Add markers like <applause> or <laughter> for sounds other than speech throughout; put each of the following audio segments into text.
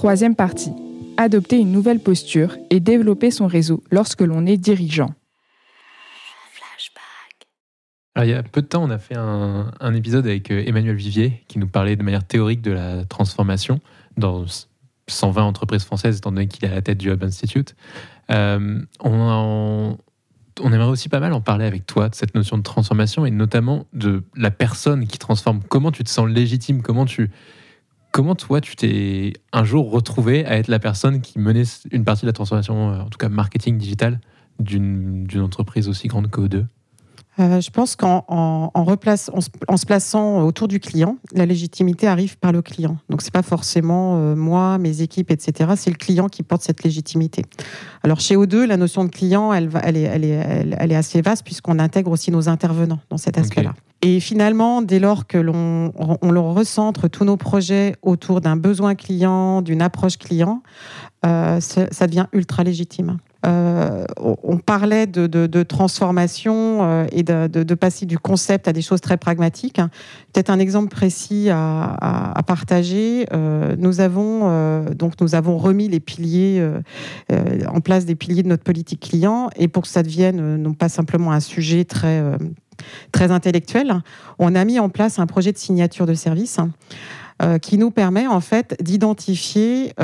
Troisième partie. Adopter une nouvelle posture et développer son réseau lorsque l'on est dirigeant. il y a peu de temps, on a fait un, épisode avec euh, Emmanuel Vivier qui nous parlait de manière théorique de la transformation dans 120 entreprises françaises, étant donné qu'il est à la tête du Hub Institute. Euh, on, on aimerait aussi pas mal en parler avec toi de cette notion de transformation et notamment de la personne qui transforme. Comment tu te sens légitime? Comment tu comment toi tu t'es un jour retrouvé à être la personne qui menait une partie de la transformation, euh, en tout cas marketing digital, d'une entreprise aussi grande que 2 euh, je pense qu'en en, en, se plaçant autour du client, la légitimité arrive par le client. Donc c'est pas forcément euh, moi, mes équipes, etc. C'est le client qui porte cette légitimité. Alors chez O2, la notion de client, elle, elle, est, elle, est, elle, est, assez vaste puisqu'on intègre aussi nos intervenants dans cet aspect-là. Et finalement, dès lors que l'on on leur recentre tous nos projets autour d'un besoin client, d'une approche client, euh, ça devient ultra légitime. Euh, on parlait de, transformation euh, et de, passer du concept à des choses très pragmatiques. Peut-être un exemple précis à, partager. Euh, nous avons donc nous avons remis les piliers en place des piliers de notre politique client et pour que ça devienne non pas simplement un sujet très très intellectuel, on a mis en place un projet de signature de service qui nous permet en fait d'identifier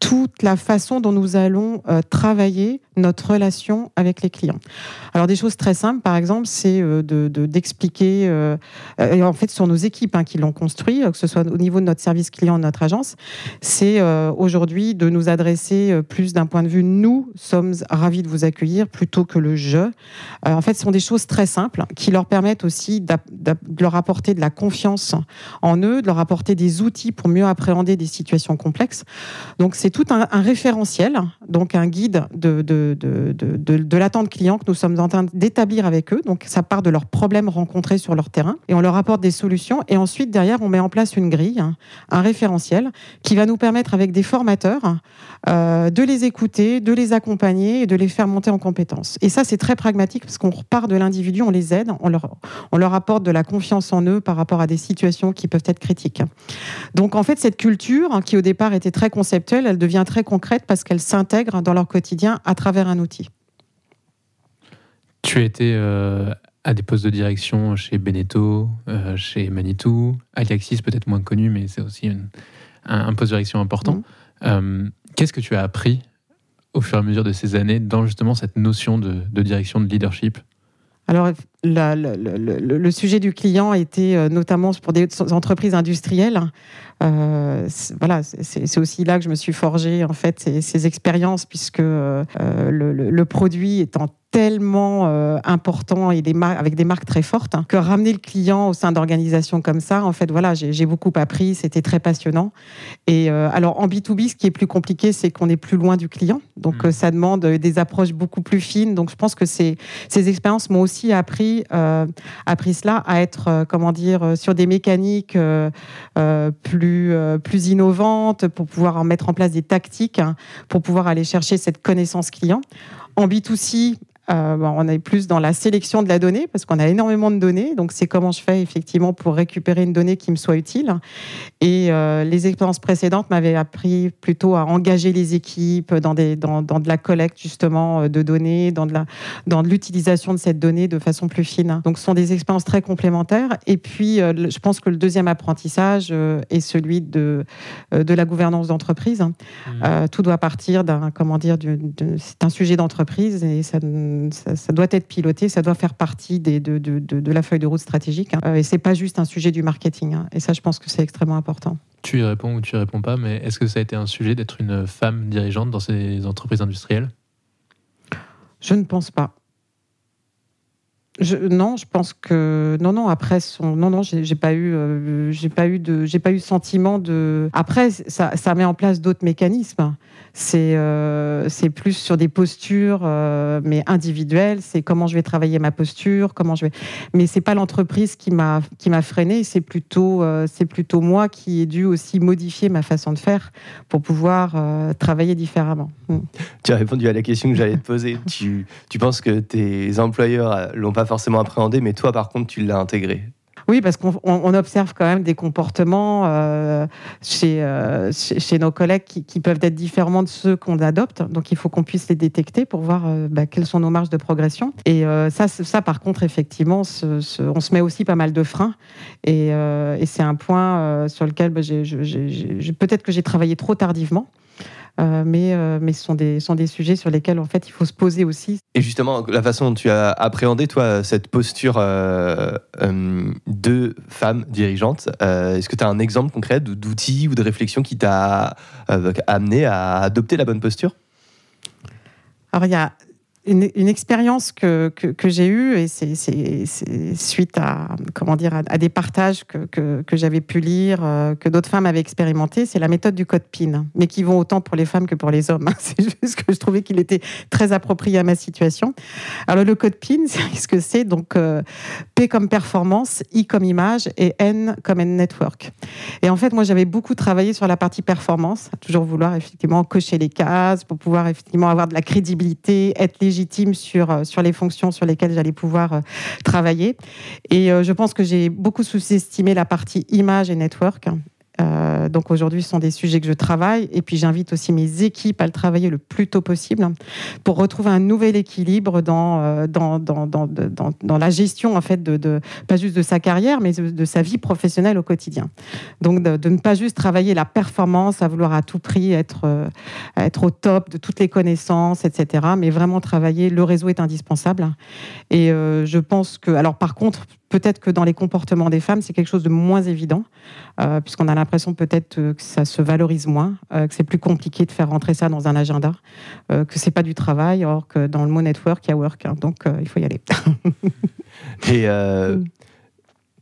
toute la façon dont nous allons euh, travailler notre relation avec les clients. Alors des choses très simples, par exemple, c'est euh, d'expliquer, de, euh, et en fait sur nos équipes hein, qui l'ont construit, que ce soit au niveau de notre service client, de notre agence, c'est aujourd'hui de nous adresser plus d'un point de vue nous sommes ravis de vous accueillir plutôt que le je. en fait, ce sont des choses très simples qui leur permettent aussi de leur apporter de la confiance en eux, de leur apporter des outils pour mieux appréhender des situations complexes. Donc c'est tout un, référentiel, donc un guide de, de, de, de, l'attente client que nous sommes en train d'établir avec eux. Donc ça part de leurs problèmes rencontrés sur leur terrain et on leur apporte des solutions. Et ensuite, derrière, on met en place une grille, un référentiel qui va nous permettre, avec des formateurs, euh, de les écouter, de les accompagner et de les faire monter en compétences. Et ça, c'est très pragmatique parce qu'on repart de l'individu, on les aide, on leur, on leur apporte de la confiance en eux par rapport à des situations qui peuvent être critiques. Donc en fait, cette culture, hein, qui au départ était très conceptuelle, elle devient très concrète parce qu'elle s'intègre dans leur quotidien à travers un outil. Tu été euh, à des postes de direction chez Beneteau, euh, chez Manitou, Aliaxis peut-être moins connu, mais c'est aussi un, poste de direction important. Mhm. Euh, qu'est-ce que tu as appris au fur et à mesure de ces années dans justement cette notion de, direction, de leadership? Alors, le, sujet du client était notamment pour des entreprises industrielles. Euh, voilà, c'est aussi là que je me suis forgé en fait ces, ces expériences puisque le, le, produit étant tellement euh, important et des avec des marques très fortes hein, que ramener le client au sein d'organisations comme ça, en fait, voilà, j'ai beaucoup appris, c'était très passionnant. Et euh, alors en B2B, ce qui est plus compliqué, c'est qu'on est plus loin du client, donc mmh. ça demande des approches beaucoup plus fines. Donc je pense que ces, ces expériences m'ont aussi appris, euh, appris cela à être, comment dire, sur des mécaniques plus plus innovantes pour pouvoir en mettre en place des tactiques hein, pour pouvoir aller chercher cette connaissance client. En B2C, euh, on est plus dans la sélection de la donnée parce qu'on a énormément de données. Donc, c'est comment je fais effectivement pour récupérer une donnée qui me soit utile. Et euh, les expériences précédentes m'avaient appris plutôt à engager les équipes dans, des, dans, dans, de la collecte justement euh, de données, dans de l'utilisation de cette donnée de façon plus fine. Donc, ce sont des expériences très complémentaires. Et puis, je pense que le deuxième apprentissage est celui de, de la gouvernance d'entreprise. Mmh. tout doit partir d'un, comment dire, c'est un sujet d'entreprise et ça ça, doit être piloté, ça doit faire partie des, de, de, de, la feuille de route stratégique. Hein. Et c'est pas juste un sujet du marketing. Hein. Et ça, je pense que c'est extrêmement important. Tu y réponds ou tu y réponds pas, mais est-ce que ça a été un sujet d'être une femme dirigeante dans ces entreprises industrielles? Je ne pense pas. Non, je pense que non, non. Après, son, non, non, j'ai pas eu, euh, j'ai pas eu de, j'ai pas eu sentiment de. Après, ça, ça met en place d'autres mécanismes. C'est, euh, c'est plus sur des postures, euh, mais individuelles. C'est comment je vais travailler ma posture, comment je vais. Mais c'est pas l'entreprise qui m'a, qui m'a freiné. C'est plutôt, c'est plutôt moi qui ai dû aussi modifier ma façon de faire pour pouvoir travailler différemment. Tu as répondu à la question que j'allais te poser. tu, tu penses que tes employeurs l'ont pas forcément appréhendé, mais toi, par contre, tu l'as intégré. Oui, parce qu'on on observe quand même des comportements euh, chez, euh, chez, chez nos collègues qui, peuvent être différents de ceux qu'on adopte. Donc, il faut qu'on puisse les détecter pour voir euh, bah, quelles sont nos marges de progression. Et ça, ça, par contre, effectivement, on se met aussi pas mal de freins. Et, c'est un point sur lequel bah, peut-être que j'ai travaillé trop tardivement. Euh, mais, euh, mais ce sont des, sont des sujets sur lesquels en fait il faut se poser aussi. Et justement, la façon dont tu as appréhendé, toi, cette posture euh, de femme dirigeante, est-ce que tu as un exemple concret d- d'outil ou de réflexion qui t'a amené à adopter la bonne posture? Alors, il y a une, expérience que, que, j'ai eue, et c'est suite à, comment dire, à, des partages que, que, j'avais pu lire, euh, que d'autres femmes avaient expérimenté, c'est la méthode du code PIN, mais qui vont autant pour les femmes que pour les hommes. <laughs> C'est juste que je trouvais qu'il était très approprié à ma situation. Alors, le code PIN, <laughs> c'est ce que c'est Donc, euh, P comme performance, I comme image et N comme network. Et en fait, moi, j'avais beaucoup travaillé sur la partie performance, toujours vouloir effectivement cocher les cases pour pouvoir effectivement avoir de la crédibilité, être légitime sur, euh, sur les fonctions sur lesquelles j'allais pouvoir euh, travailler. Et euh, je pense que j'ai beaucoup sous-estimé la partie image et network. Euh, donc aujourd'hui, ce sont des sujets que je travaille et puis j'invite aussi mes équipes à le travailler le plus tôt possible pour retrouver un nouvel équilibre dans, euh, dans, dans, dans, dans, la gestion en fait de, pas juste de sa carrière mais de, sa vie professionnelle au quotidien. Donc de, ne pas juste travailler la performance, à vouloir à tout prix être, euh, être au top de toutes les connaissances, etc. Mais vraiment travailler, le réseau est indispensable. Et je pense que, alors par contre, peut-être que dans les comportements des femmes, c'est quelque chose de moins évident, euh, puisqu'on a l'impression peut-être euh, que ça se valorise moins, euh, que c'est plus compliqué de faire rentrer ça dans un agenda, euh, que c'est pas du travail, or que dans le mot network, il y a work. hein. donc euh, il faut y aller. Et, euh, Mm.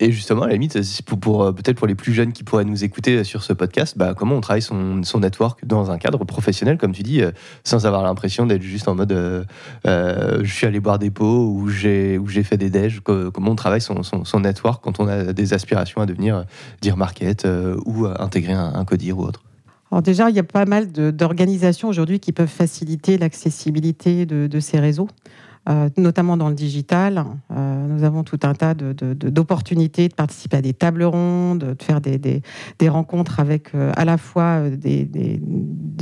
Et justement, à la limite, pour, euh, peut-être pour les plus jeunes qui pourraient nous écouter sur ce podcast, bah, comment on travaille son, son network dans un cadre professionnel, comme tu dis, euh, sans avoir l'impression d'être juste en mode euh, euh, je suis allé boire des pots ou j'ai fait des déj. Co- Comment on travaille son, son, son network quand on a des aspirations à devenir euh, dire market euh, ou euh, intégrer un, un codir ou autre? Alors déjà, il y a pas mal d'organisations aujourd'hui qui peuvent faciliter l'accessibilité de ces réseaux. Euh, notamment dans le digital. Euh, nous avons tout un tas d'opportunités de, participer à des tables rondes, de faire des, rencontres avec euh, à la fois des,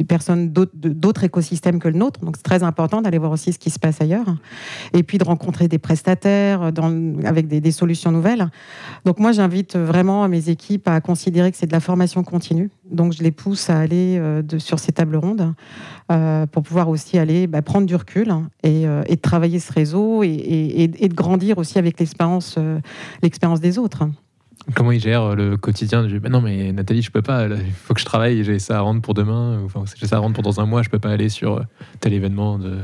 personnes d'autres écosystèmes que le nôtre. Donc c'est très important d'aller voir aussi ce qui se passe ailleurs. Et puis de rencontrer des prestataires avec des, solutions nouvelles. Donc moi, j'invite vraiment mes équipes à considérer que c'est de la formation continue. Donc je les pousse à aller sur ces tables rondes pour pouvoir aussi aller bah, prendre du recul et, de ce réseau et, et- et- et de grandir aussi avec l'expérience euh, l'expérience des autres. Comment ils gèrent le quotidien bah Non, mais Nathalie, je peux pas. Il faut que je travaille. J'ai ça à rendre pour demain. Enfin, j'ai ça à rendre pour dans un mois. Je peux pas aller sur euh, tel événement. De...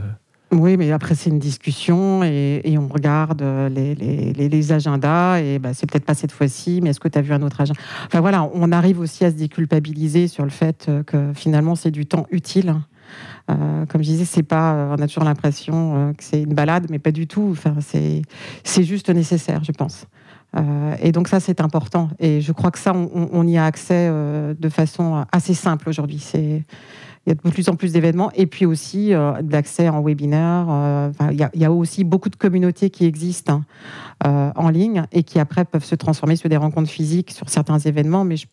Oui, mais après, c'est une discussion et, et on regarde euh, les, les- les- les agendas et bah, c'est peut-être pas cette fois-ci, mais est-ce que tu as vu un autre agenda? Enfin voilà, on arrive aussi à se déculpabiliser sur le fait euh, que finalement, c'est du temps utile. Euh, comme je disais, c'est pas, euh, on a toujours l'impression euh, que c'est une balade, mais pas du tout. Enfin, c'est, juste nécessaire, je pense. Euh, et donc ça, c'est important. Et je crois que ça, on, y a accès euh, de façon assez simple aujourd'hui. Y a de plus en plus d'événements et puis aussi euh, de l'accès en webinaire. euh, il, y a, aussi beaucoup de communautés qui existent hein, euh, en ligne et qui après peuvent se transformer sur des rencontres physiques sur certains événements. Mais je-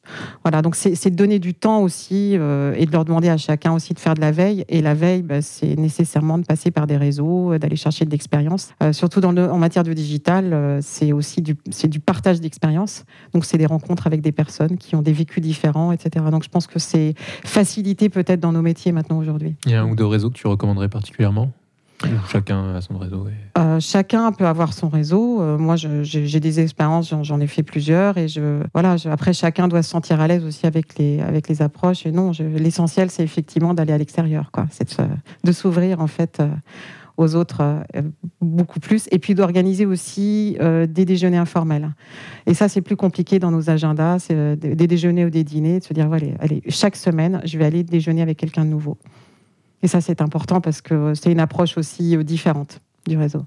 voilà, donc c'est de donner du temps aussi et de leur demander à chacun aussi de faire de la veille. Et la veille, bah, c'est nécessairement de passer par des réseaux, d'aller chercher de l'expérience. Surtout en matière de digital, c'est aussi du, du partage d'expérience. Donc c'est des rencontres avec des personnes qui ont des vécus différents, etc. Donc je pense que c'est facilité peut-être dans nos métiers maintenant aujourd'hui. Il y a un ou deux réseaux que tu recommanderais particulièrement Chacun a son réseau. et- Euh, chacun peut avoir son réseau. Euh, moi, j'ai des expériences, j'en- ai fait plusieurs, et je voilà. je- après, chacun doit se sentir à l'aise aussi avec les avec les approches. Et non, l'essentiel, c'est effectivement d'aller à l'extérieur, quoi. C'est de s'ouvrir en fait euh, aux autres euh, beaucoup plus, et puis d'organiser aussi euh, des déjeuners informels. Et ça, c'est plus compliqué dans nos agendas, c'est euh, des déjeuners ou des dîners, de se dire voilà, allez, chaque semaine, je vais aller déjeuner avec quelqu'un de nouveau. Et ça, c'est important parce que c'est une approche aussi différente du réseau.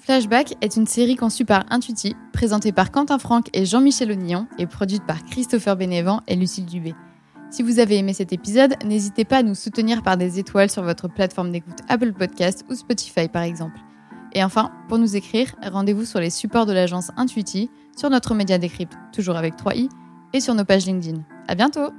Flashback est une série conçue par Intuiti, présentée par Quentin Franck et Jean-Michel Onillon et produite par Christopher Bénévent et Lucille Dubé. Si vous avez aimé cet épisode, n'hésitez pas à nous soutenir par des étoiles sur votre plateforme d'écoute Apple Podcast ou Spotify par exemple. Et enfin, pour nous écrire, rendez-vous sur les supports de l'agence Intuiti, sur notre média Décrypte, toujours avec 3i, et sur nos pages LinkedIn. À bientôt!